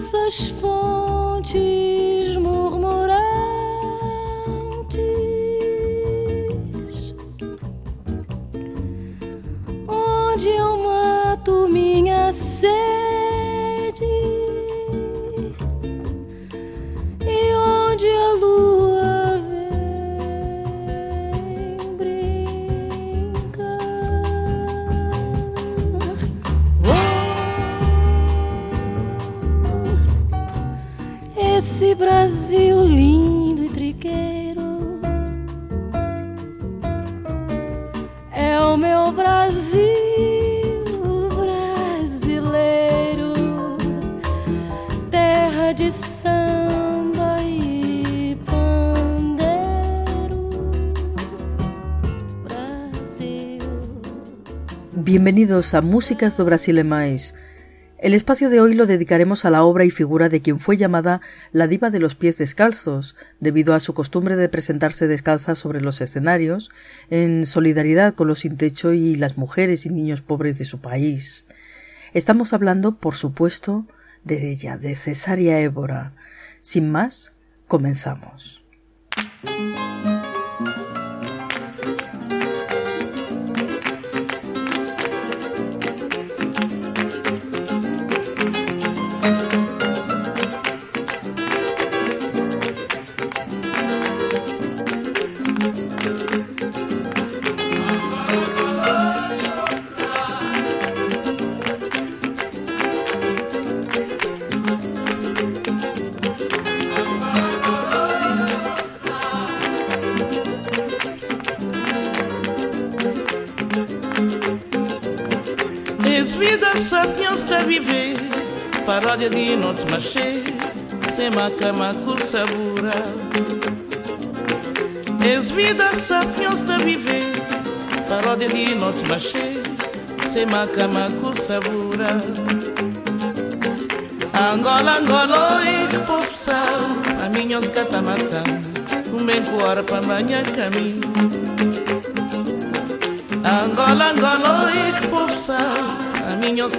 dessas fontes A Músicas do Brasil Mais El espacio de hoy lo dedicaremos a la obra y figura de quien fue llamada la diva de los pies descalzos, debido a su costumbre de presentarse descalza sobre los escenarios, en solidaridad con los sin techo y las mujeres y niños pobres de su país. Estamos hablando, por supuesto, de ella, de Cesaria Évora. Sin más, comenzamos. A viver Paródia de noite machê Sem cama com sabura És vida sapiens a viver Paródia de noite machê Sem cama com sabura Angola, Angola, e povo sal A minha os catamatã Um bem coar para manhã caminho. Angola, Angola, e povo sal minhos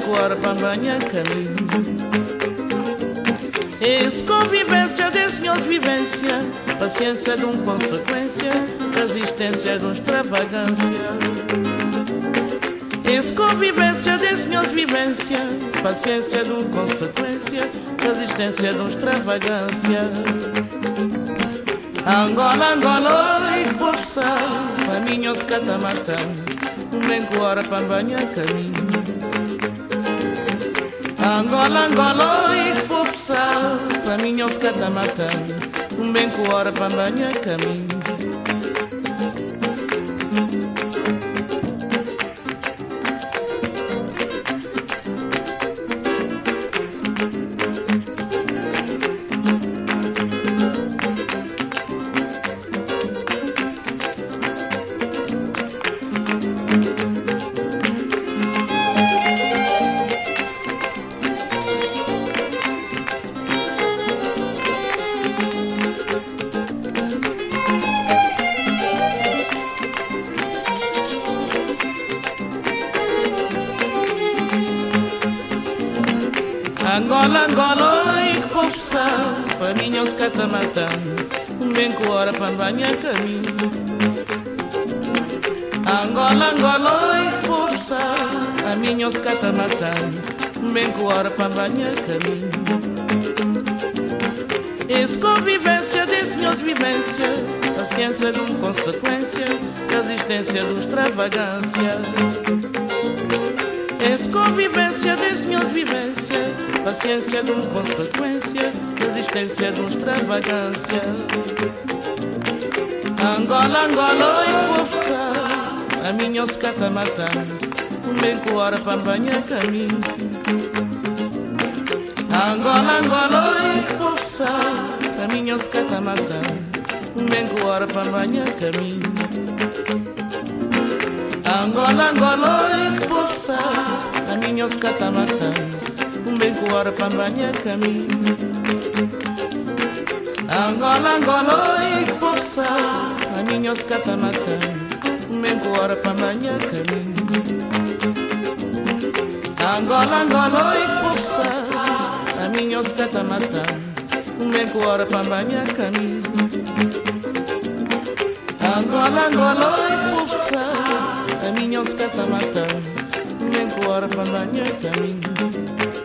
corpa banha caminho Esse convivência desse meus vivência Paciência de um consequência Resistência de um extravagância Esse convivência meus vivência Paciência de um consequência Resistência de um extravagância Angola, Angola, e por sal Caminhos kuara pambanya kami Angola Angola expulsa paminhos cada matando um bem kuara pambanya kami banha caminho. Angola, Angola e força A minha os catamatando Bem que hora para banha caminho. Esse convivência desse meus vivência Paciência de uma consequência Resistência de extravagância. Esse convivência desse meus vivência Paciência de uma consequência Resistência de extravagância. Angola, Angola, impulsa A minha os catamatando Bem com hora para banhar caminho. Angola, Angola, impulsa A minha os catamatando Bem com hora para banhar caminho. Angola, Angola, impulsa A minha os catamatando Bem com hora para banhar caminho Angola, Angola, impulsa minhos catamatã Mengo hora para manhã caminho Angola, Angola, oi, poça, a minha osca tá matando. Vem com hora pra banhar caminho. Angola, Angola, oi, poça, a minha osca tá matando. Vem com hora pra banhar caminho.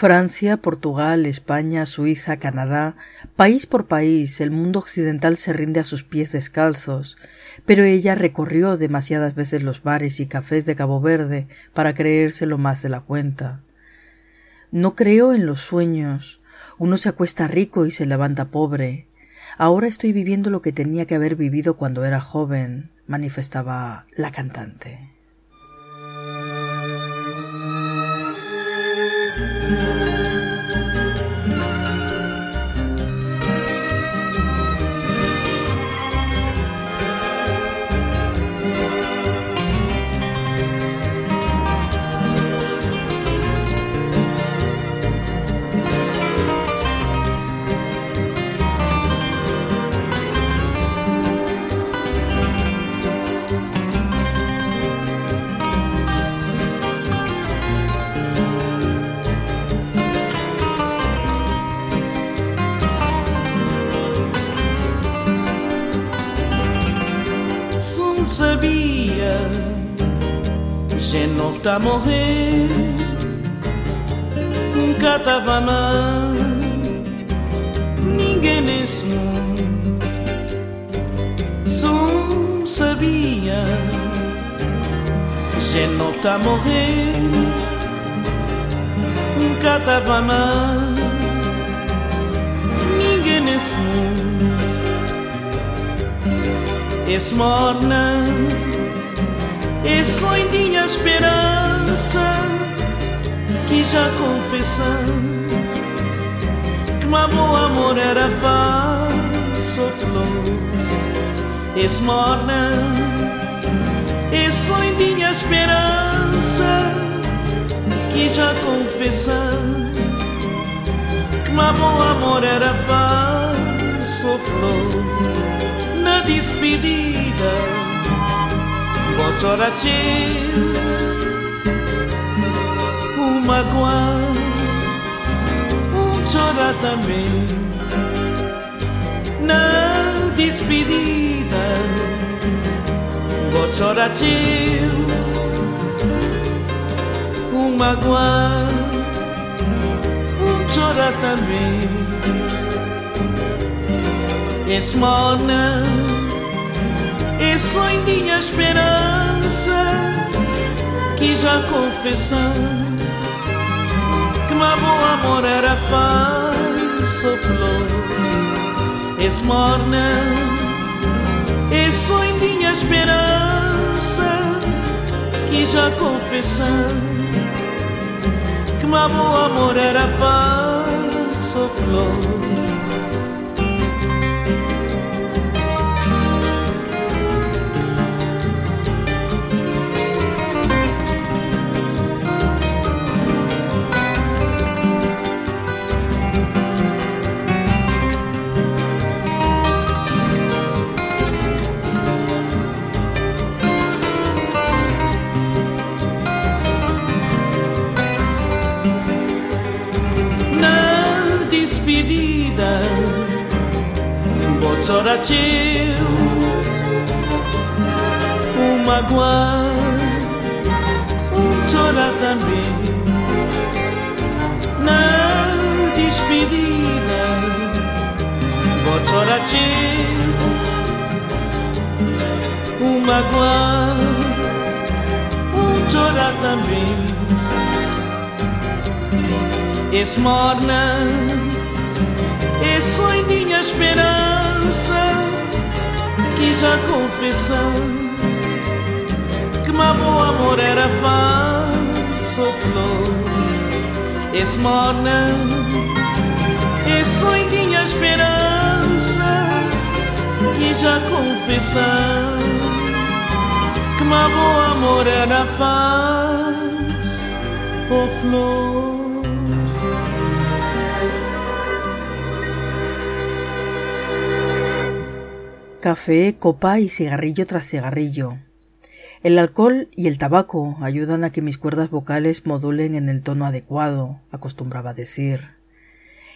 Francia, Portugal, España, Suiza, Canadá, país por país, el mundo occidental se rinde a sus pies descalzos, pero ella recorrió demasiadas veces los bares y cafés de Cabo Verde para creérselo más de la cuenta. No creo en los sueños. Uno se acuesta rico y se levanta pobre. Ahora estoy viviendo lo que tenía que haber vivido cuando era joven, manifestaba la cantante. Sabia A morrer. Nunca mal. Ninguém nesse mundo Só sabia. Gente não a morrer. Nunca mal. Ninguém nesse mundo esse morna, esse sonho esperança que já confessando que meu bom amor era falso flor. Esse morna, esse sonho esperança que já confessando que meu bom amor era falso flor na despedida Chorar Um magoar Um chorar também. Na despedida chorar Um magoar Um chorar também. Esse esse sonho de esperança que já confessando que meu amor era falso flor. Esse morna, esse sonho de esperança que já confessando que meu amor era falso flor. Despedida. Bocoratil Um magoar Um chorar também Na despedida. Bocoratil Um magoar Um chorar também esse morna esse sonho de esperança que já confessou que meu bom amor era fácil sou flor. Esse morna E sonhinha esperança Que já confessar Que uma boa amor era Oh flor Café, copa y cigarrillo tras cigarrillo. El alcohol y el tabaco ayudan a que mis cuerdas vocales modulen en el tono adecuado, acostumbraba decir.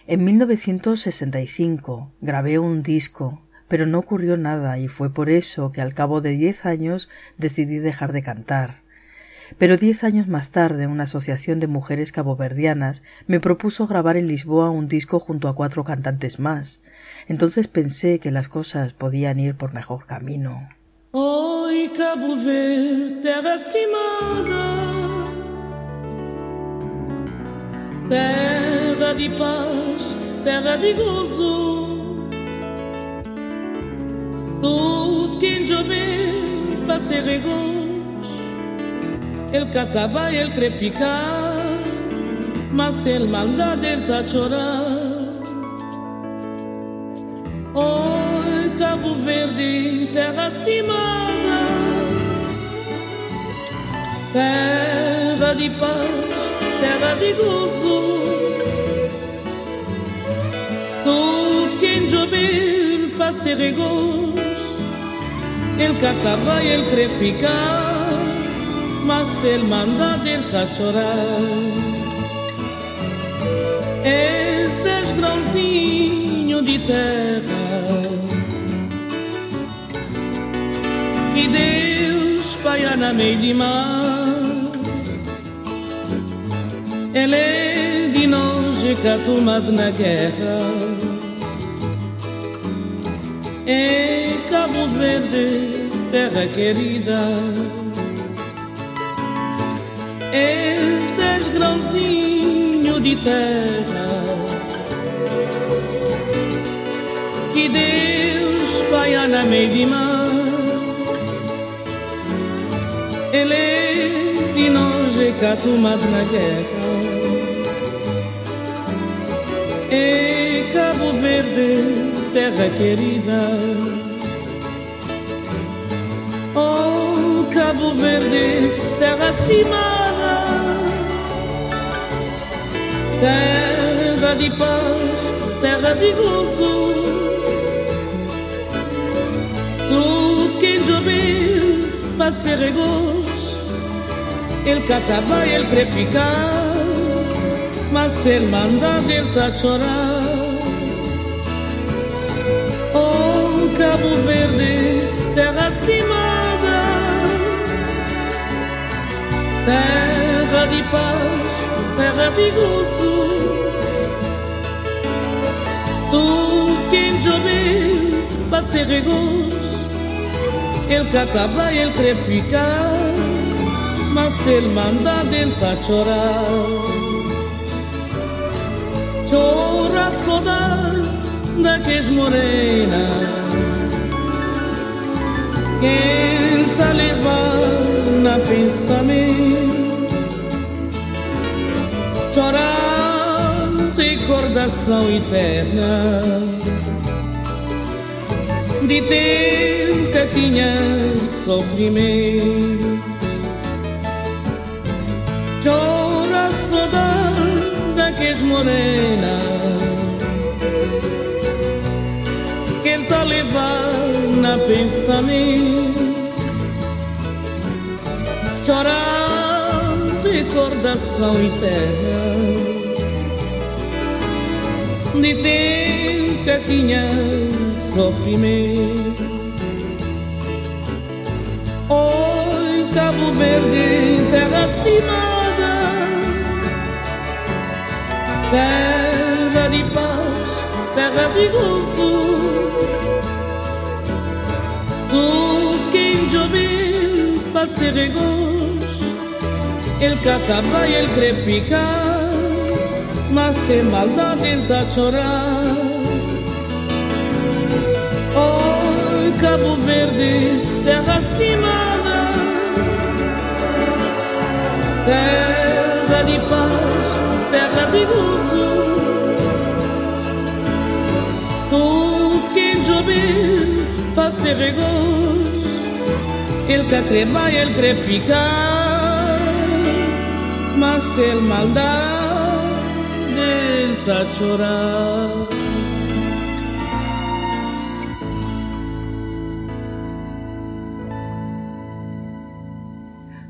En 1965 grabé un disco, pero no ocurrió nada y fue por eso que al cabo de diez años decidí dejar de cantar. Pero diez años más tarde una asociación de mujeres caboverdianas me propuso grabar en Lisboa un disco junto a cuatro cantantes más. Entonces pensé que las cosas podían ir por mejor camino. Oi, Cabo Verde, terra estimada, terra de paz, terra de gozo. Tudo quem jovem para ser regos, ele catava, ele quer ficar, mas ele manda, ele tá chorar. Oi, Cabo Verde, terra estimada, terra de paz, terra de gozo. Tudo quem jovem para ser regos, ele catava, ele quer ficar, mas ele manda, ele tá chorar. Dez grãozinho de terra que Deus espalha na meio de mar. Ele é de nós que a tomado na guerra. É Cabo Verde, terra querida. És grãozinho de terra que Deus espalha na meio de mar. Ele que a tomado na guerra. É Cabo Verde, terra querida. Oh, Cabo Verde, terra estimada, terra de paz, terra de gozo. Tudo quem jovem para ser regos, ele catava, ele quer ficar, mas ele manda, ele tá a chorar. Oh, Cabo Verde, terra estimada, terra de paz, terra de gozo. Tudo quem jovem para ser regos, ele catava, ele quer ficar, mas ele manda, a chorar. Chora a saudade daqueles morena. Quem tá levando na pensamento Chora recordação eterna. De tempo que tinha sofrimento Chora a saudade daqueles morena que tá levando na pensamento chorando recordação eterna de tempo que tinha sofrimento Oi, Cabo Verde, terra estimada terra de paz, terra de gozo. Tudo quem jovem para ser regos, ele catava e ele quer ficar, mas sem maldade ele tá chorar. Oh, Cabo Verde, terra estimada, terra e paz, passe regoso, ele quer cremar, ele quer ficar, mas ele maldade, ele tá chorar.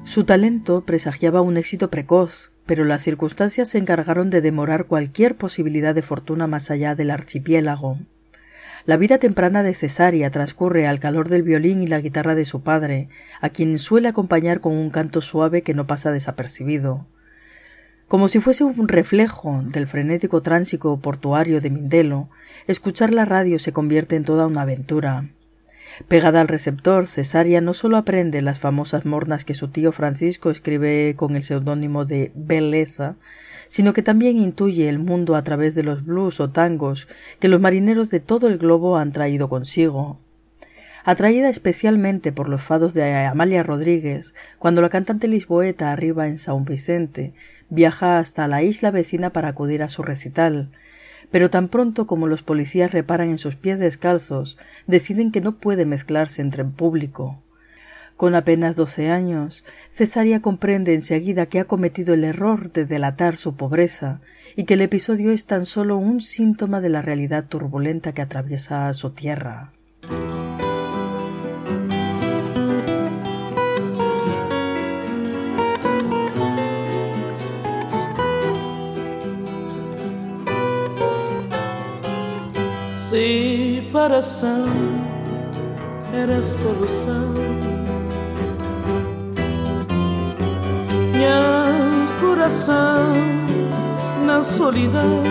Su talento presagiaba un éxito precoz, pero las circunstancias se encargaron de demorar cualquier posibilidad de fortuna más allá del archipiélago. La vida temprana de Cesaria transcurre al calor del violín y la guitarra de su padre, a quien suele acompañar con un canto suave que no pasa desapercibido. Como si fuese un reflejo del frenético tránsito portuario de Mindelo, escuchar la radio se convierte en toda una aventura. Pegada al receptor, Cesaria no solo aprende las famosas mornas que su tío Francisco escribe con el seudónimo de Belleza, sino que también intuye el mundo a través de los blues o tangos que los marineros de todo el globo han traído consigo. Atraída especialmente por los fados de Amalia Rodríguez, cuando la cantante lisboeta arriba en San Vicente, viaja hasta la isla vecina para acudir a su recital, pero tan pronto como los policías reparan en sus pies descalzos, deciden que no puede mezclarse entre el público. Con apenas doce años, Cesaria comprende enseguida que ha cometido el error de delatar su pobreza y que el episodio es tan solo un síntoma de la realidad turbulenta que atraviesa su tierra. separação era solução. Coração na solidão.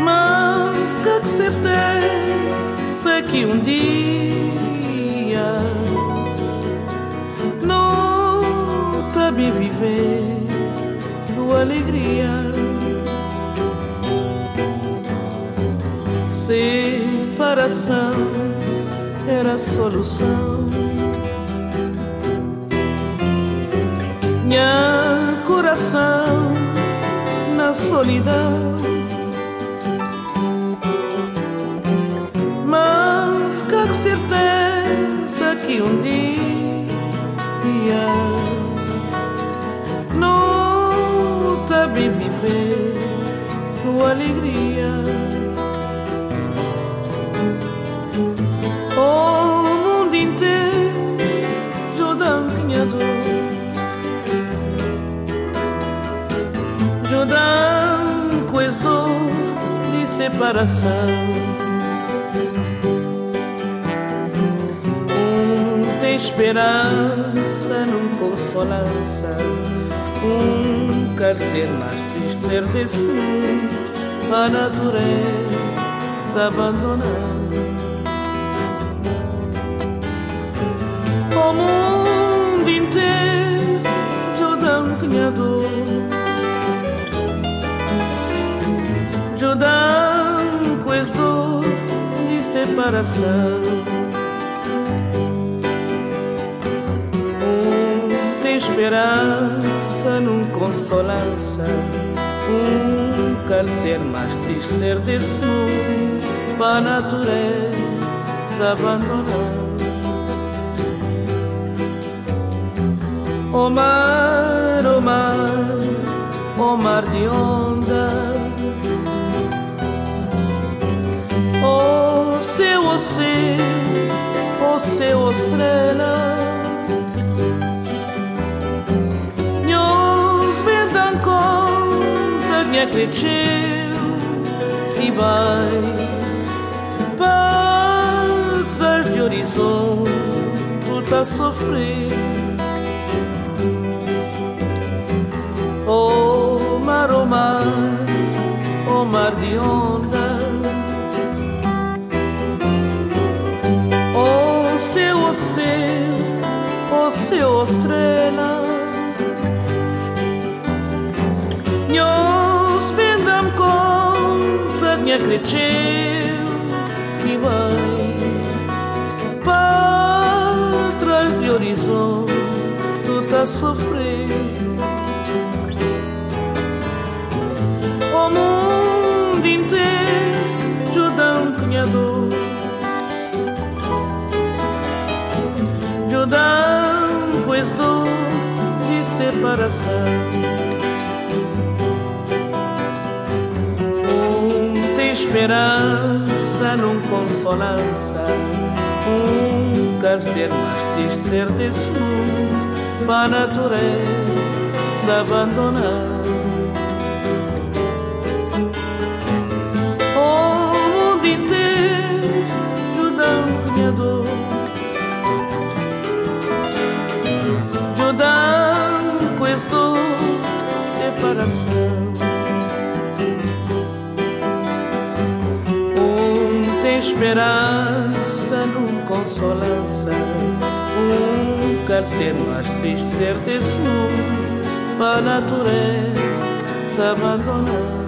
Mas que certeza que um dia não também viver tua alegria. separação era a solução. Minha coração na solidão. Mas ficar certeza que um dia não também viver com alegria. Separação. Um tem esperança, não consolança Um quer ser mais triste, ser desse mundo A natureza abandonar O mundo inteiro Judão cunhador separação. Um tem esperança, num consolança Um quer ser mais triste, ser desse mundo Para a natureza abandonar O mar, o mar, o mar de ondas O seu, o seu, estrela Nos vendam conta me acreditou que vai para trás de horizonte tu tá sofrendo Oh mar, oh mar, oh mar de ondas Seu, oh seu, estrela. Nós pendam conta minha creteu que vai para trás de horizonte tu tá a Judão questo de separação. Um tem esperança, não consolança Um quer ser mais triste, ser desse mundo Para a natureza abandonar separação Um tem esperança, não consolança. Um quer ser mais triste, ser desse Para a natureza abandonar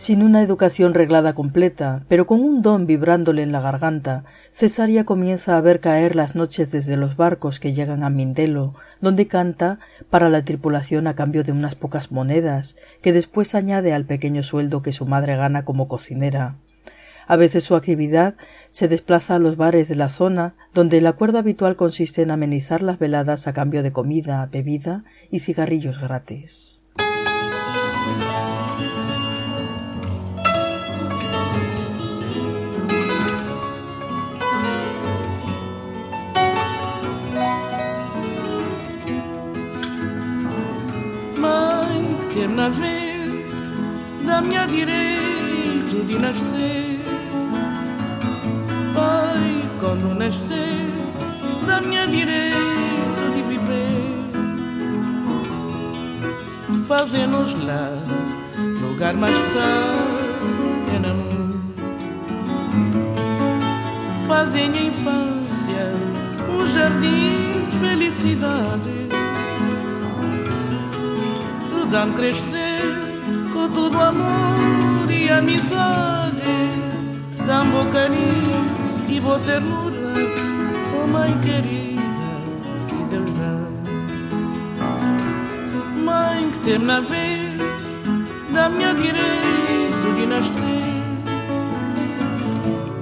Sin una educación reglada completa, pero con un don vibrándole en la garganta, Cesaria comienza a ver caer las noches desde los barcos que llegan a Mindelo, donde canta para la tripulación a cambio de unas pocas monedas, que después añade al pequeño sueldo que su madre gana como cocinera. A veces su actividad se desplaza a los bares de la zona, donde el acuerdo habitual consiste en amenizar las veladas a cambio de comida, bebida y cigarrillos gratis. Quer na ver da minha direito de nascer. Pai, quando nascer, da minha direito de viver. Fazemos lá lugar mais santo no mundo. Fazem a infância um jardim de felicidade dá-me crescer com todo o amor e amizade. Dá-me bom carinho e boa ternura, oh mãe querida, que Deus dá. Mãe que tem na vez, dá-me a direito de nascer.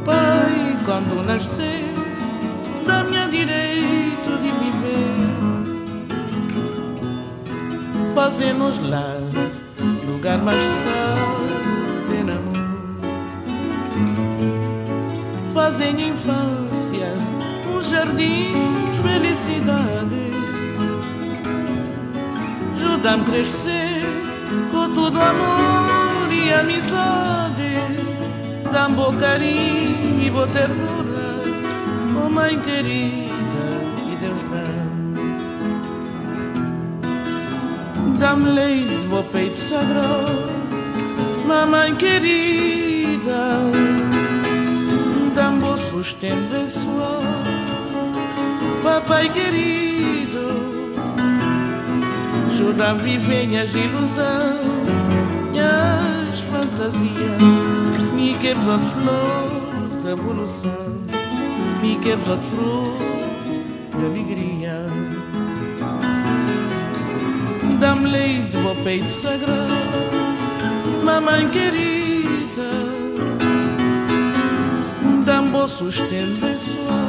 Pai, quando nascer, dá-me a direito de viver fazemos lá lugar mais amor. Fazem infância um jardim de felicidade. Ajudam-me a crescer com todo amor e amizade. Dá-me bom carinho e boa ternura, oh mãe querida, Dá-me leite do peito sagrado, mamãe querida. Dá-me bom sustento pessoal, papai querido. Ajuda-me a viver minhas ilusões, minhas fantasias. Me quebres a flor da revolução, me quebres a fruto da alegria dá-me leite do peito sagrado, mamãe querida, dá-me bom sustento pessoal,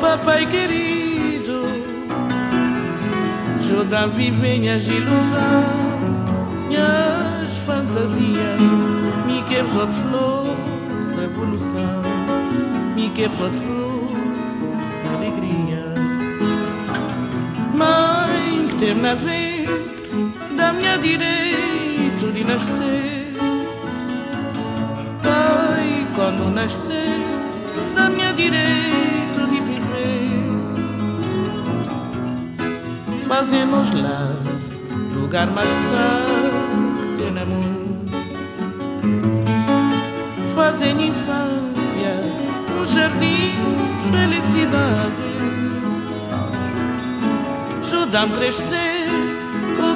papai querido, ajuda a viver minhas ilusões, minhas fantasias, me quebres outro flor da evolução, me quebres outro fruto Na ver da minha direito de nascer. Pai, quando nascer, da minha direito de viver. Fazemos lá lugar mais santo no mundo. Fazem infância um jardim de felicidade Ajuda-me crescer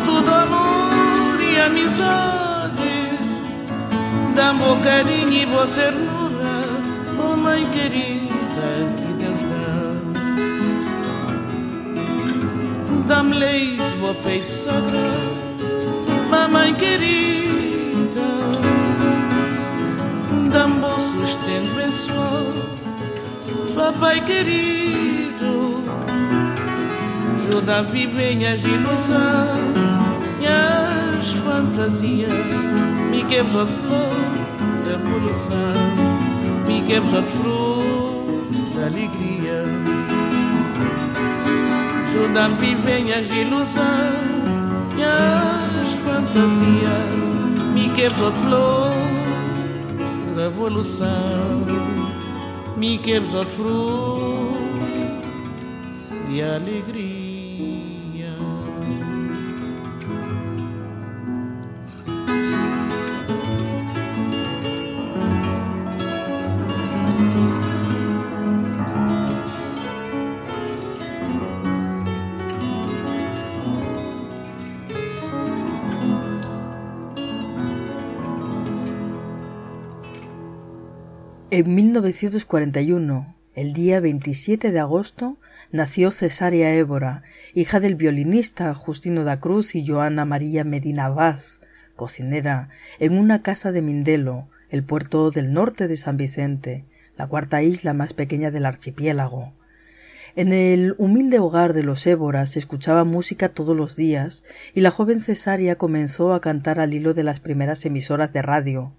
todo amor e amizade. Dá-me carinho e boa ternura, oh mãe querida que Deus dá. Dá-me leite, boa peito sagrado, mamãe querida. Dá-me bom sustento pessoal, papai querido. Ajuda a viver minhas ilusões, minhas fantasias. Me quebres outro flor da revolução, me quebres outro fruto alegria. Ajuda a viver minhas ilusões, minhas fantasias. Me quebres outro flor revolução, me quebres outro fruto de alegria. En 1941, el día 27 de agosto, nació Cesárea Évora, hija del violinista Justino da Cruz y Joana María Medina Vaz, cocinera, en una casa de Mindelo, el puerto del norte de San Vicente, la cuarta isla más pequeña del archipiélago. En el humilde hogar de los Évoras se escuchaba música todos los días y la joven Cesárea comenzó a cantar al hilo de las primeras emisoras de radio,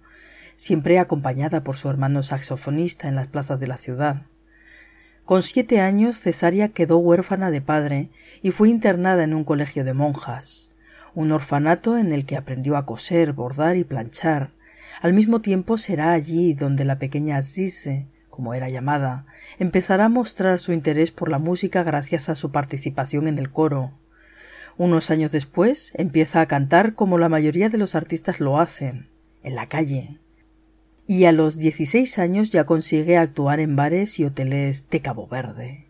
siempre acompañada por su hermano saxofonista en las plazas de la ciudad. Con siete años Cesárea quedó huérfana de padre y fue internada en un colegio de monjas, un orfanato en el que aprendió a coser, bordar y planchar. Al mismo tiempo será allí donde la pequeña Zize, como era llamada, empezará a mostrar su interés por la música gracias a su participación en el coro. Unos años después empieza a cantar como la mayoría de los artistas lo hacen, en la calle, y a los 16 años ya consigue actuar en bares y hoteles de Cabo Verde.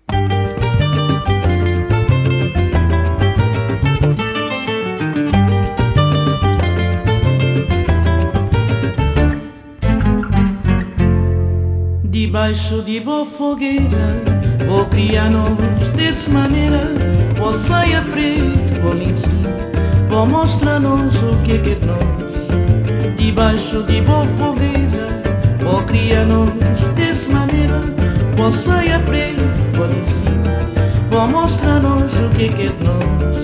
Debaixo de boa fogueira Vou criar-nos desse maneira Vou saia preto, vou lhe ensinar Vou mostrar-nos o que é que é de nós Debaixo de boa fogueira Vou criar-nos desse maneira preto, vou lhe ensinar Vou mostrar-nos o que é que é de nós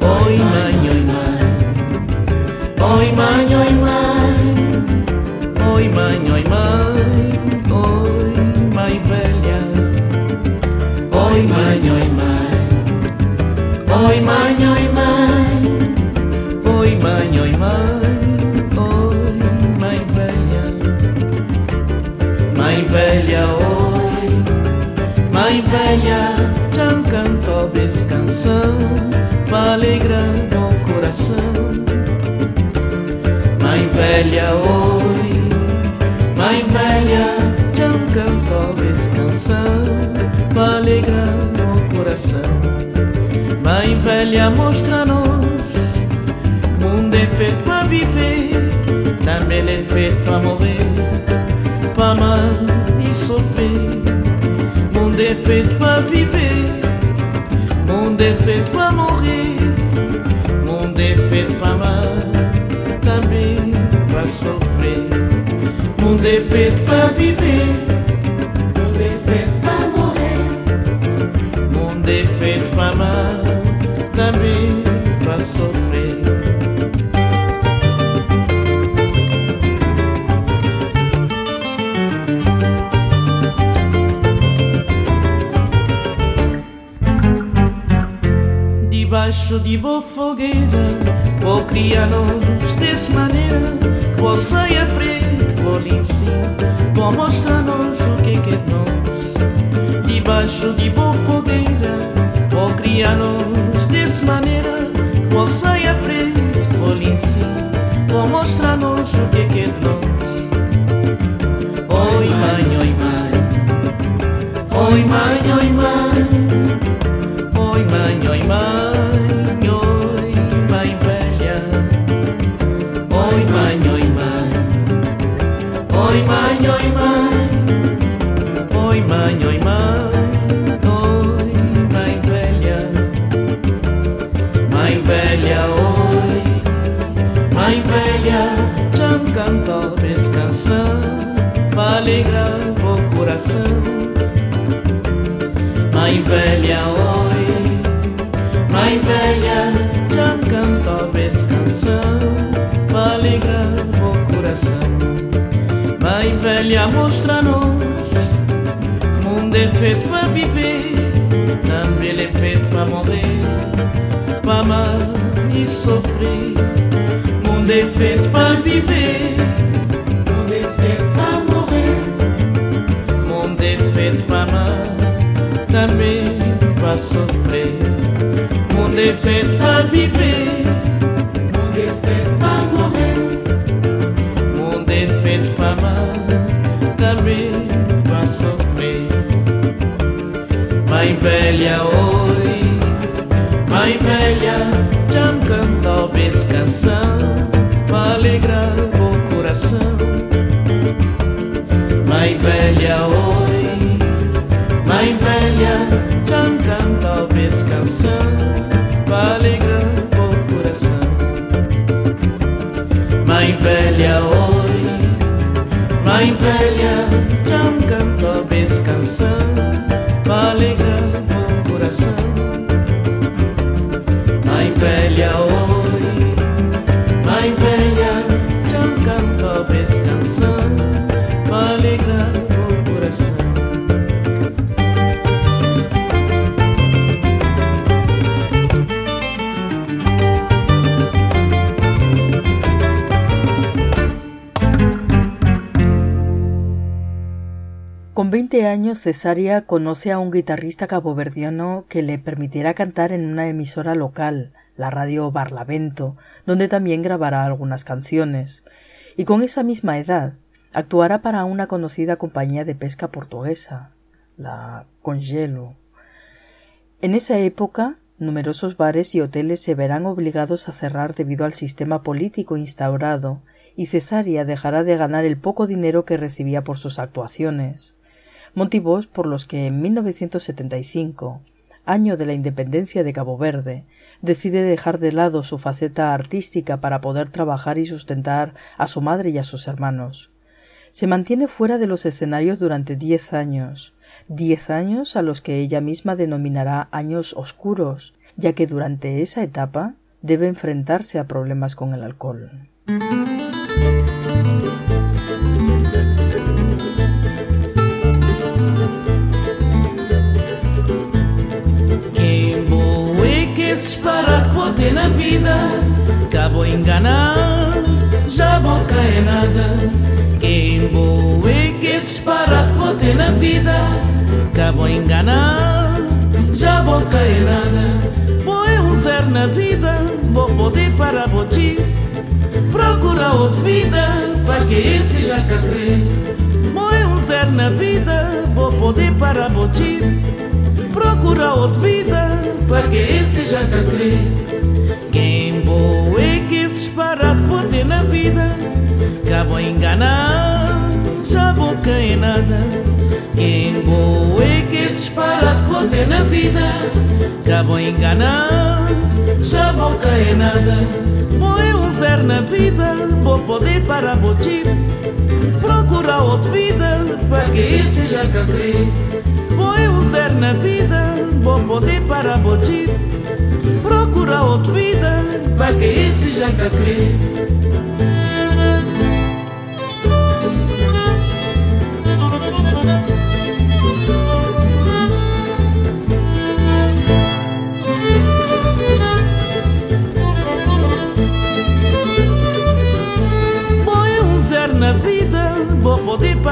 Oi mãe, oi mãe Oi mãe, oi mãe Oi mãe, oi mãe, oi mãe velha. Oi mãe, oi mãe. Oi mãe, oi mãe. Oi mãe, oi mãe, canção alegrar o coração. Mãe velha, oi. Mãe velha, já cantou canção alegrar o coração Mãe velha, mostra-nos Mundo é feito para viver Também é feito para morrer Para amar e sofrer Mundo é feito para viver Mundo é feito para morrer Mundo é feito para amar Também para Debaixo de boa fogueira, vou criar-nos dessa maneira, que vou sair preto vou lhe ensinar, vou mostrar-nos o que é que de nós. Debaixo de boa fogueira, vou criar-nos dessa maneira, vou sair preto, vou lhe ensinar, vou mostrar-nos o que é que é nós. Oi mãe, oi mãe, oi mãe, oi mãe, oi mãe, oi mãe, Oi mãe, oi mãe. Oi, mãe, oi, mãe. Oi, mãe velha. Mãe velha, oi. Mãe velha. Já me cantou essa canção para alegrar o coração. Mãe velha, oi. Mãe velha. Já me cantou essa canção para alegrar velha, mostra-nos que o mundo é feito para viver, também ele é feito para morrer, para amar e sofrer. O mundo é feito para viver, Mundo é feito pra morrer. o mundo é feito para amar, também para sofrer. O mundo é feito para viver. Mãe velha, oi, mãe velha, já me cantou essa canção para alegrar o coração. Mãe velha, oi. Mãe velha. Já me cantou essa canção para alegrar o coração. Mãe velha, oi. Mãe velha. Já me cantou essa canção para Con 20 años, Cesaria conoce a un guitarrista caboverdiano que le permitirá cantar en una emisora local, la radio Barlavento, donde también grabará algunas canciones. Y con esa misma edad, actuará para una conocida compañía de pesca portuguesa, la Congelo. En esa época, numerosos bares y hoteles se verán obligados a cerrar debido al sistema político instaurado, y Cesaria dejará de ganar el poco dinero que recibía por sus actuaciones motivos por los que en 1975, año de la independencia de Cabo Verde, decide dejar de lado su faceta artística para poder trabajar y sustentar a su madre y a sus hermanos. Se mantiene fuera de los escenarios durante diez años, diez años a los que ella misma denominará años oscuros, ya que durante esa etapa debe enfrentarse a problemas con el alcohol. É disparate vou ter na vida. Acabou enganar, já vou cair nada. Quem bom é que esse disparate vou ter na vida. Acabou enganar, já vou cair nada. É um zero na vida, vou poder para botir Procura outra vida, para que esse já Vou é um zero na vida, vou poder para botir procura outra vida para que esse já crer. Quem boa é que esse disparate vou ter na vida, acabou enganar, já vou cair nada. Quem boa é que esse disparate vou ter na vida, acabou enganar, já vou cair nada. Vou um zero na vida, vou poder para botir. Procura outra vida para que esse já crer. Zero na vida, vou poder para botir. Procura outra vida, para que esse já crer.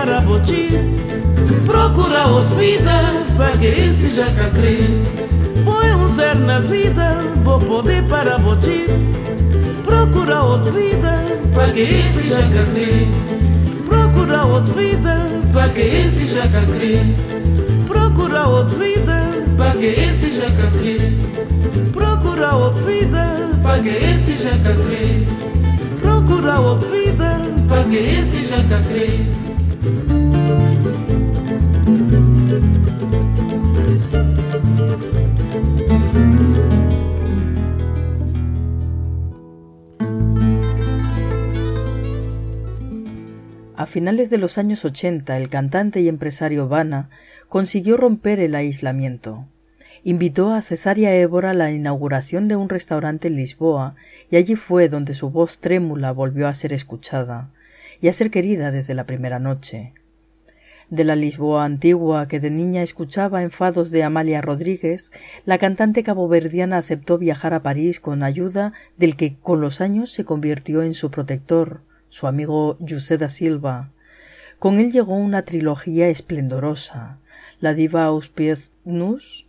Para botir. Procura outra vida, para que esse já. Põe um zero na vida, vou poder para botir. Procura outra vida, para que esse já crer. Procura outra vida, para que esse já crer. Procura outra vida, Pague esse jacacri, procura outra vida, pague esse jacacri, procura outra vida. pague esse jacacri. A finales de los años 80, el cantante y empresario Vana consiguió romper el aislamiento. Invitó a Cesaria Évora a la inauguración de un restaurante en Lisboa y allí fue donde su voz trémula volvió a ser escuchada y a ser querida desde la primera noche. De la Lisboa antigua que de niña escuchaba enfados de Amalia Rodríguez, la cantante caboverdiana aceptó viajar a París con ayuda del que con los años se convirtió en su protector, su amigo José da Silva. Con él llegó una trilogía esplendorosa, La diva aos pies nus,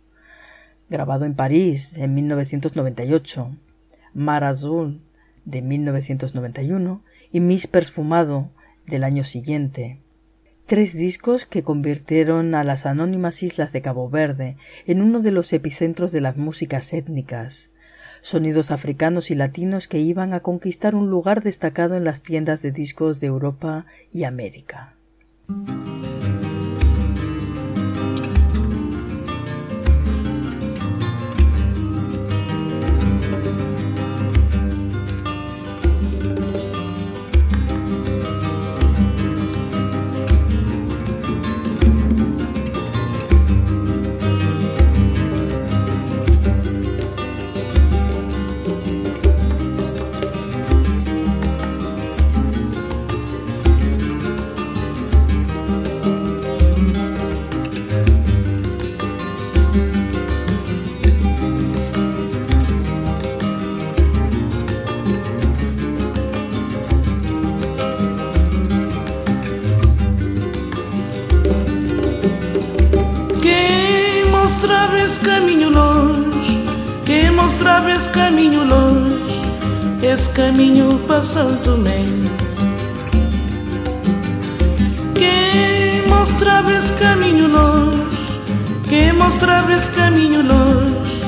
grabado en París en 1998, Mar Azul de 1991 y Miss Perfumado del año siguiente. Tres discos que convirtieron a las anónimas islas de Cabo Verde en uno de los epicentros de las músicas étnicas, sonidos africanos y latinos que iban a conquistar un lugar destacado en las tiendas de discos de Europa y América. Esse caminho longe, quem mostrava esse caminho longe, esse caminho para Santo Tomé. Quem mostrava esse caminho longe, quem mostrava esse caminho longe,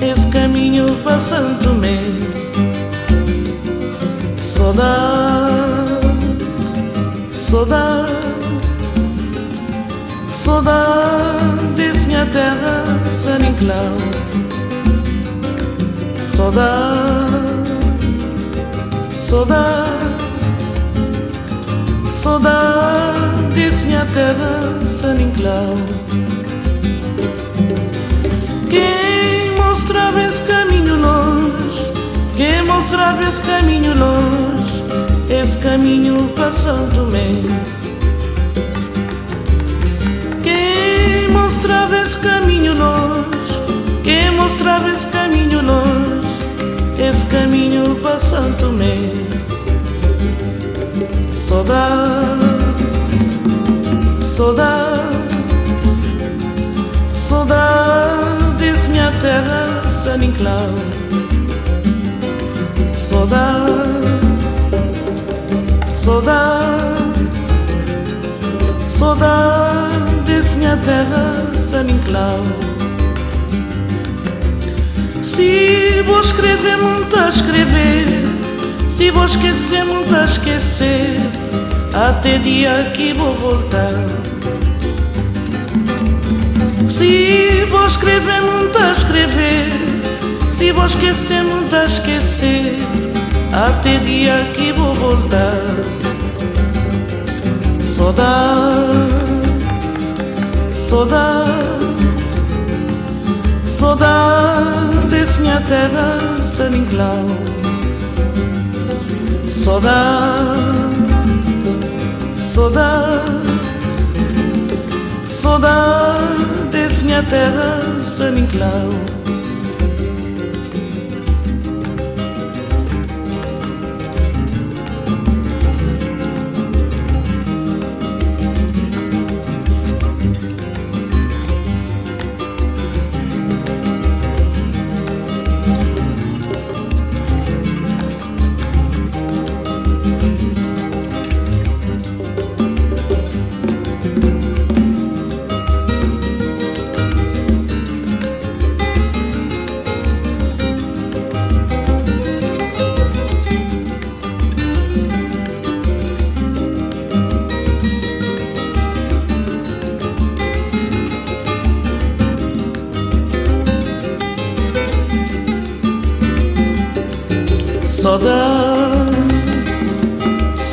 esse caminho para Tomé. Saudade, saudade. Saudades, minha terra, San Inclau Saudade, saudade Saudades, minha terra, San Inclau Quem mostrava esse caminho longe Quem mostrava esse caminho longe Esse caminho para Santo Tomé quem mostrava esse caminho quem mostrava esse caminho longe, esse caminho para Santo Tomé. Saudade, saudade, saudade, minha terra, San Inclau. Saudade, saudade. Saudades, minha terra, San Inclau Se vou escrever, muito a escrever. Se vou esquecer, muito a esquecer. Até dia que vou voltar. Se vou escrever, muito a escrever. Se vou esquecer, muito a esquecer. Até dia que vou voltar. Saudade, saudade, saudades, minha terra, San Inclau. Saudade, saudade, saudades, minha terra, San Inclau.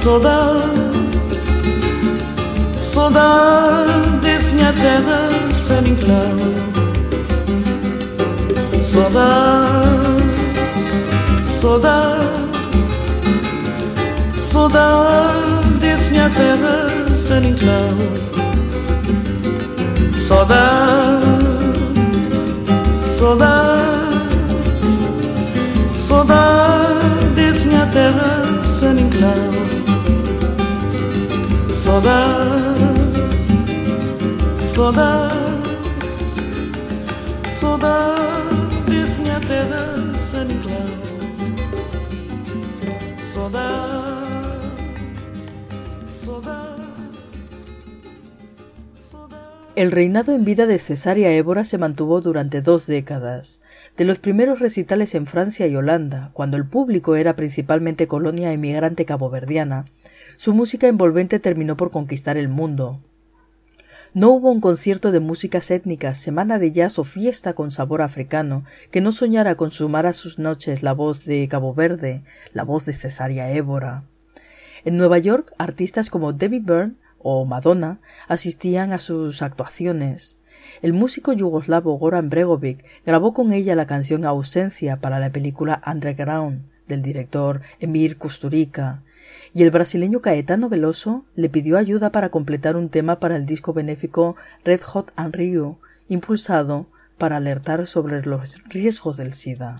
Saudade, saudade desse minha terra sem enclave. Saudade, saudade, saudade desse minha terra sem enclave. Saudade, saudade, saudade desse minha terra sem enclave. Saudade, saudade, saudade desse minha terra sem enclave. Saudade, saudade. El reinado en vida de Cesárea Évora se mantuvo durante dos décadas. De los primeros recitales en Francia y Holanda, cuando el público era principalmente colonia emigrante caboverdiana, su música envolvente terminó por conquistar el mundo. No hubo un concierto de músicas étnicas, semana de jazz o fiesta con sabor africano que no soñara con sumar a sus noches la voz de Cabo Verde, la voz de Cesárea Évora. En Nueva York, artistas como Debbie Byrne o Madonna asistían a sus actuaciones. El músico yugoslavo Goran Bregovic grabó con ella la canción Ausencia para la película Underground del director Emir Kusturica, y el brasileño Caetano Veloso le pidió ayuda para completar un tema para el disco benéfico Red Hot and Rio, impulsado para alertar sobre los riesgos del SIDA.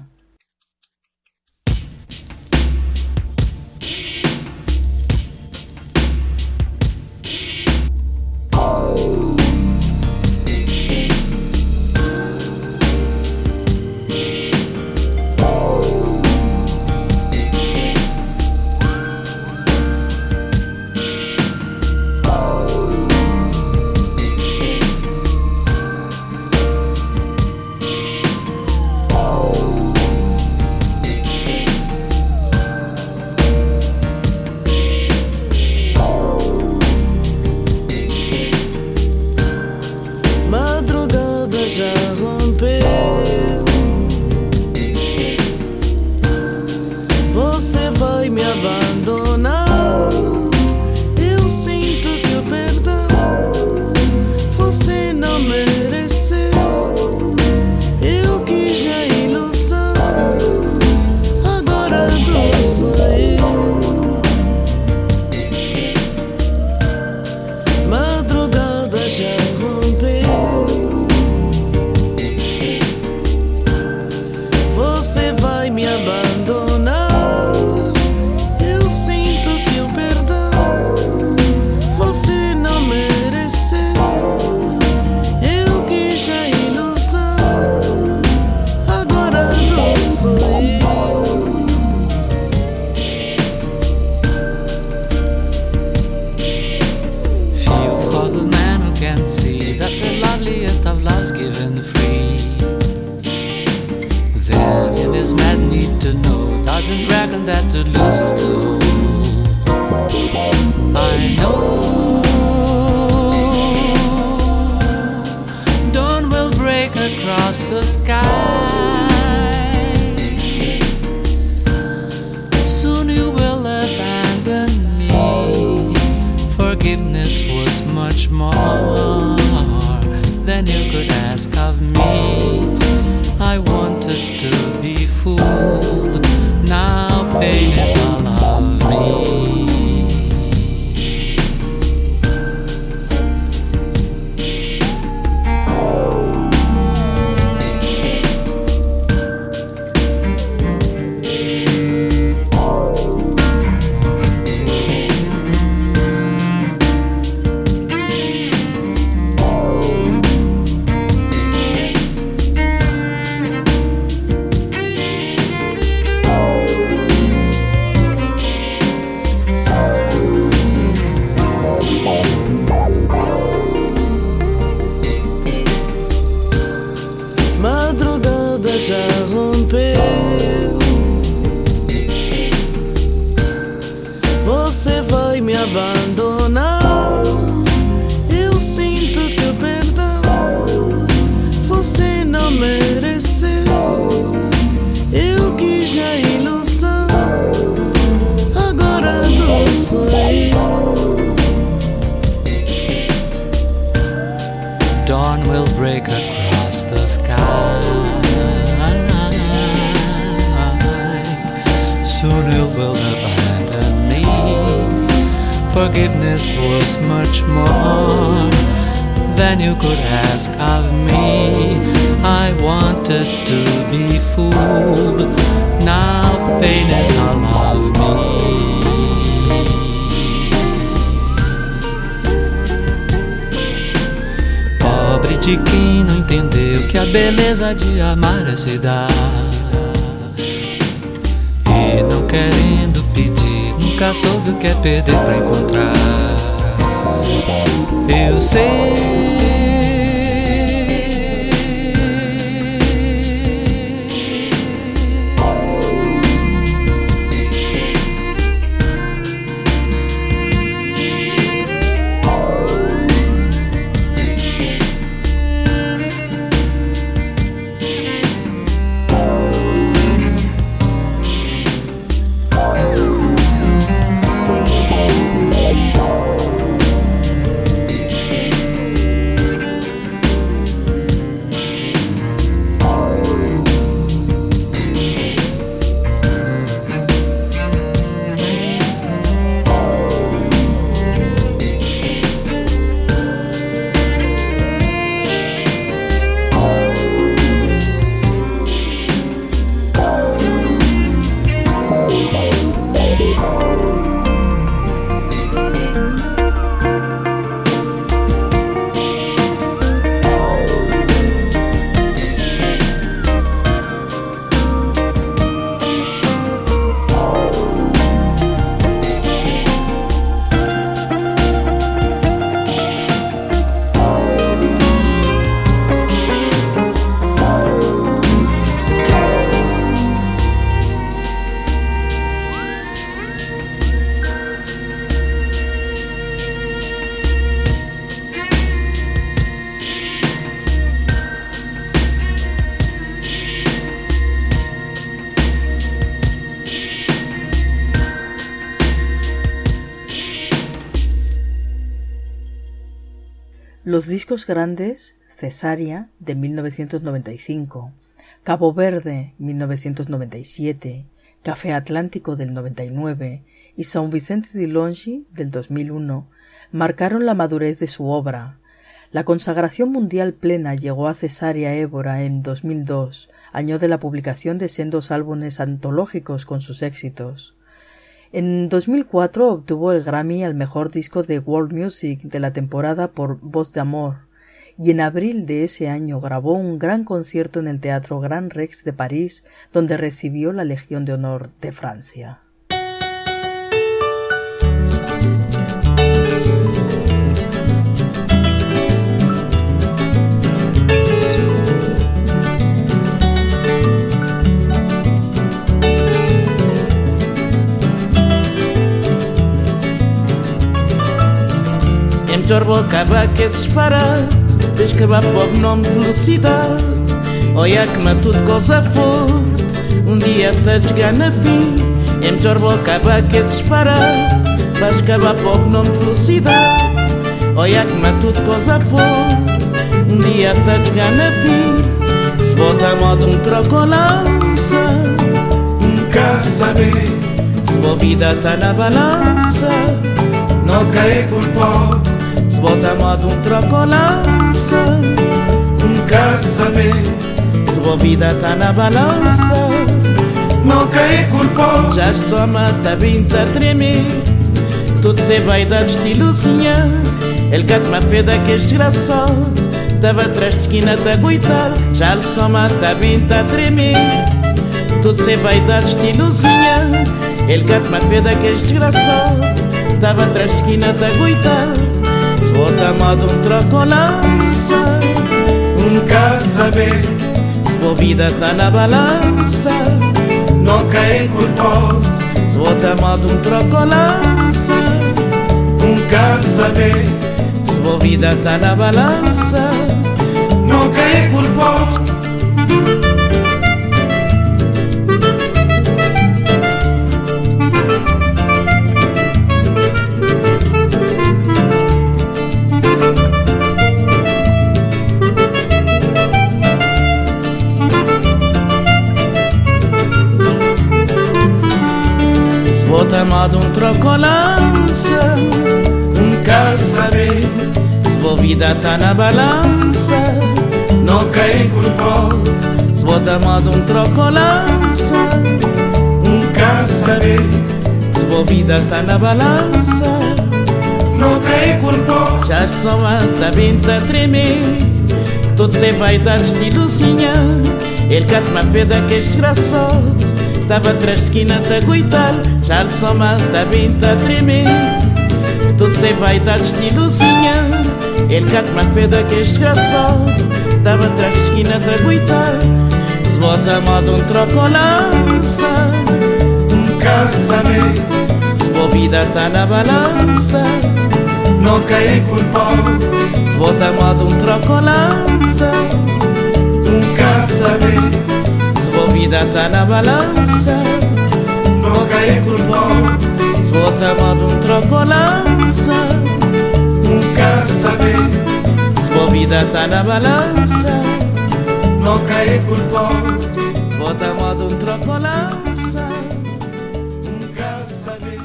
Forgiveness was much more than you could ask of me. I wanted to be fooled, now pain is all of me. Pobre de quem não entendeu que a beleza de amar é se dar. E não querendo nunca soube o que é perder pra encontrar. Eu sei. Grandes, Cesárea, de 1995, Cabo Verde, 1997, Café Atlántico del 99 y São Vicente di Longi del 2001 marcaron la madurez de su obra. La consagración mundial plena llegó a Cesárea Évora en 2002, año de la publicación de sendos álbumes antológicos con sus éxitos. En 2004 obtuvo el Grammy al mejor disco de World Music de la temporada por Voz de Amor y en abril de ese año grabó un gran concierto en el Teatro Grand Rex de París donde recibió la Legión de Honor de Francia. Em torbo acaba que se espera Tens que pobre nome de velocidade. Olha que na tudo coisa forte Um dia te chegar na fim. Em torbo acaba que se espera Vais acabar pobre nome de velocidade. Olha que na tudo coisa forte Um dia te chegar na fim. Se bota a moda um troco ou lança. Nunca saber Se a vida tá na balança. Não cair por pó Se bota a moda um troco ou lança Nunca Se a vida tá na balança Não por pó Já tá bem tá tremer Tudo se vai dar estilozinha Ele gato uma feda que é desgraçado Tava atrás de esquina tá aguitar Já lhe tá bem tá tremer Tudo se vai dar estilozinha Ele gato uma feda que é desgraçado Tava atrás de esquina tá aguitar Bota a moda um troco ou lança Nunca saber Se a vida tá na balança. Não cair por pó Se bota a moda um troco ou lança Nunca saber Se a vida tá na balança. Não cair por modo um trocolança quer saber Se vou vida tá na balança Não cai culpó Se bota modo um trocolança quer saber Se vou vida tá na balança Não cai culpó Já só tá bem tá tremer Tudo cê vai dar estilozinha Ele cata uma feda que é desgraçado Tava atrás de esquina tá coitar Já só tá bem tá tremer Tudo cê vai dar estilozinha Ele cata uma feda que é desgraçado Tava atrás de esquina tá coitar Se bota a moda um trocolança Um quer saber Se boa vida tá na balança. Não cai culpó Se bota a moda um trocolança Um quer saber Se boa vida tá na balança Não cai culpó Se bota a moda um trocolança Um quer saber Se boa vida tá na balança Não cai culpó Se bota a moda um trocolança Um quer saber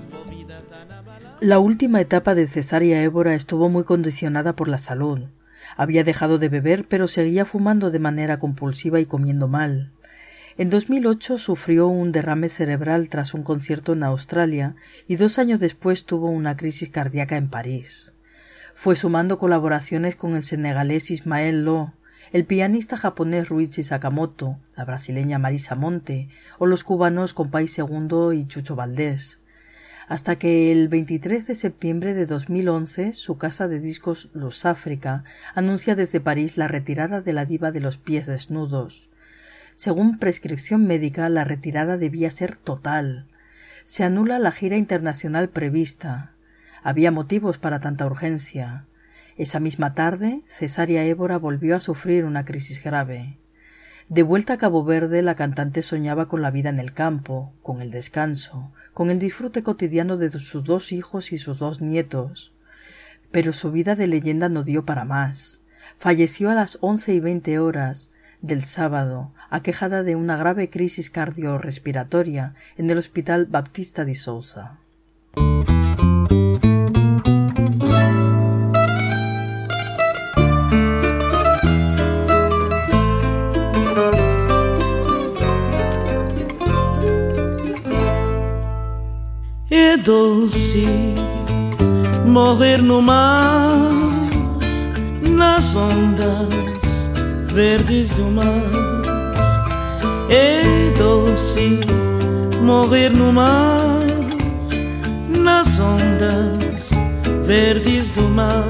Se boa vida tá na balança La última etapa de Cesárea Évora estuvo muy condicionada por la salud. Había dejado de beber, pero seguía fumando de manera compulsiva y comiendo mal. En 2008 sufrió un derrame cerebral tras un concierto en Australia y dos años después tuvo una crisis cardíaca en París. Fue sumando colaboraciones con el senegalés Ismael Lo, el pianista japonés Ruichi Sakamoto, la brasileña Marisa Monte o los cubanos Compay Segundo y Chucho Valdés hasta que el 23 de septiembre de 2011 su casa de discos Los África anuncia desde París la retirada de la diva de los pies desnudos. Según prescripción médica, la retirada debía ser total. Se anula la gira internacional prevista. Había motivos para tanta urgencia. Esa misma tarde, Cesárea Évora volvió a sufrir una crisis grave. De vuelta a Cabo Verde, la cantante soñaba con la vida en el campo, con el descanso, con el disfrute cotidiano de sus dos hijos y sus dos nietos. Pero su vida de leyenda no dio para más. Falleció a las once y veinte horas del sábado, aquejada de una grave crisis cardiorrespiratoria en el Hospital Baptista de Sousa. É doce morrer no mar, ondas verdes do mar. É doce morrer no mar, nas ondas verdes do mar.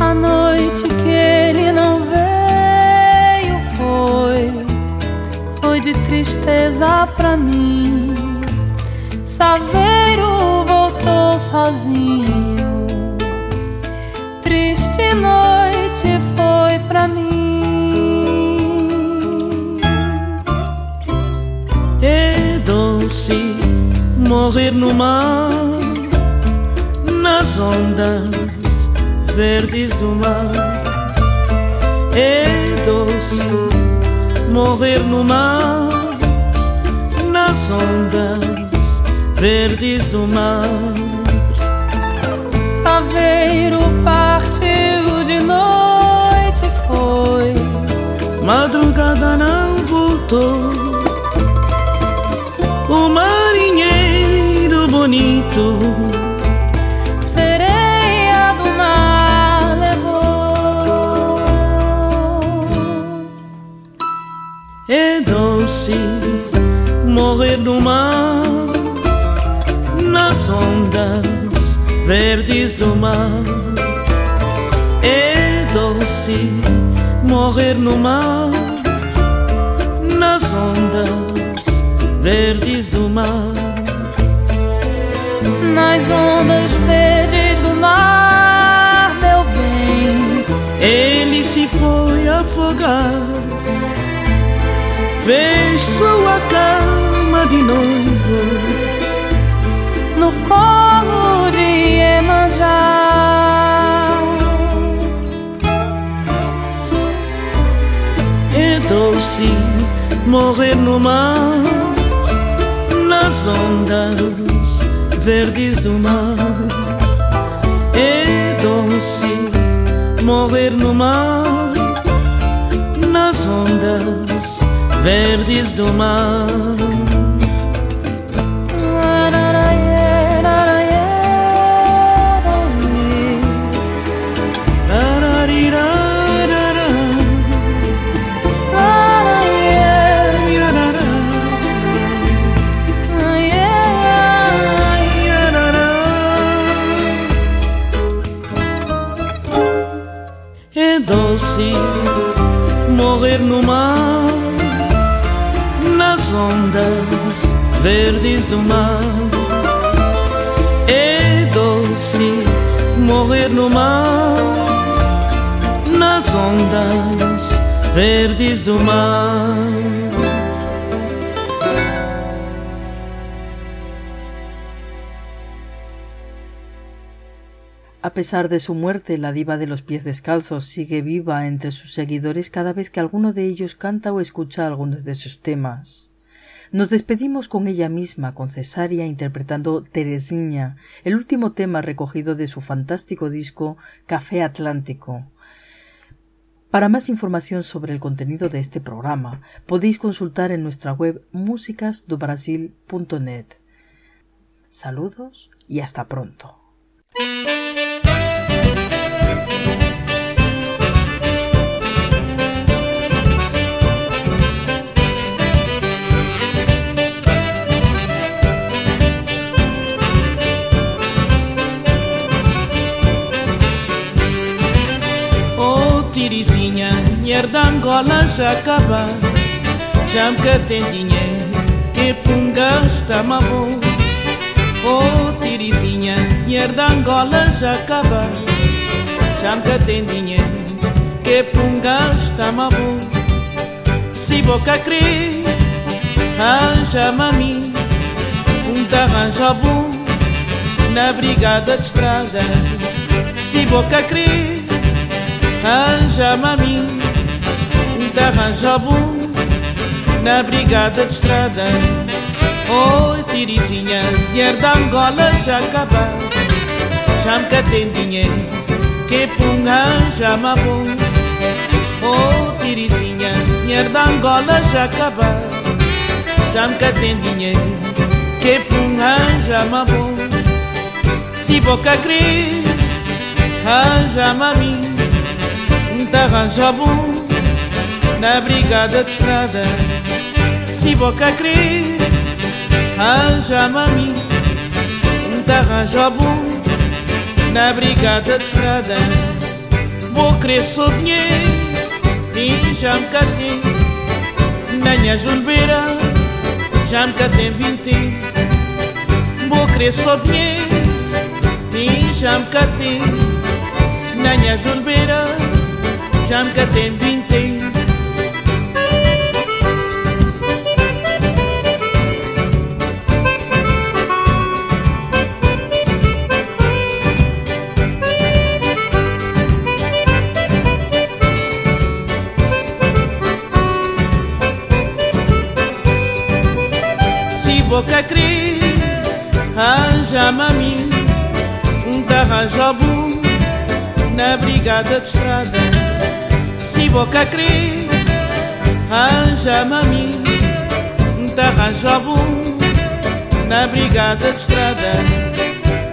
A noite que ele não veio foi, foi de tristeza pra mim. Saveiro voltou sozinho. Triste noite morrer no mar, nas ondas verdes do mar. É doce morrer no mar, nas ondas verdes do mar. Saveiro partiu de noite foi. Madrugada não voltou. O marinheiro bonito Sereia do mar levou. é doce morrer no mar, nas ondas verdes do mar. É doce morrer no mar, nas ondas verdes do mar. Nas ondas verdes do mar, meu bem. Ele se foi afogar, fez sua cama de noivo. no colo de Iemanjá. É doce morrer no mar, ondas verdes do mar. É doce morrer no mar, nas ondas verdes do mar. Verdes do mar. É doce no mar, nas ondas verdes do mar. A pesar de su muerte, la diva de los pies descalzos sigue viva entre sus seguidores cada vez que alguno de ellos canta o escucha algunos de sus temas. Nos despedimos con ella misma, con Cesárea interpretando Teresinha, el último tema recogido de su fantástico disco Café Atlántico. Para más información sobre el contenido de este programa, podéis consultar en nuestra web musicasdobrasil.net. Saludos y hasta pronto. Da Angola já acaba. Já me tem dinheiro, que punga está bom Oh, Tirizinha, da Angola já acaba. Já me tem dinheiro, que punga está bom Se boca crê, arranja-me a mim Um te arranja bom, na brigada de estrada. Se boca crê arranja-me a mim um te arranja bom na brigada de estrada. Oi, Tirizinha, mulher da Angola já acaba, já me tem dinheiro, que pum arranja-me bom. Oh, Tirizinha, mulher da Angola já acaba, já me tem dinheiro, que pum arranja-me bom. Se boca crer, arranja-me a um arranja bom na brigada de estrada. Se boca crer, arranja-me a mim. Um te arranja bom na brigada de estrada. Vou querer só dinheiro e já me catei. Na minha julbeira já me catei vinte. Vou querer só dinheiro e já me catei. Na minha julbeira já me catei vinte. Se boca crer, arranja-me a mim um bom na brigada de estrada. Se boca crer, arranja-me a mim um te arranja bom na brigada de estrada.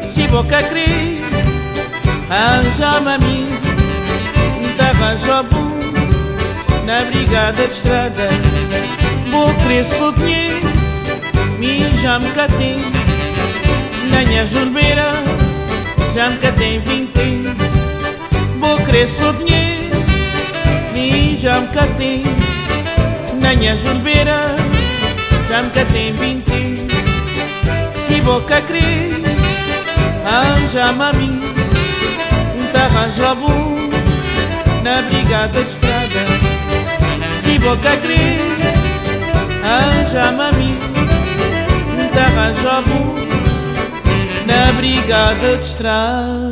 Se boca crer, arranja-me a mim um te arranja bom na brigada de estrada. Vou querer só dinheiro, me já me catei na julbeira, já me catei na minha julbeira, já me. Se boca crer, arranja-me a mim um te arranja bom na brigada de estrada. Se boca crer, arranja-me a mim um te arranja bom na brigada de estrada.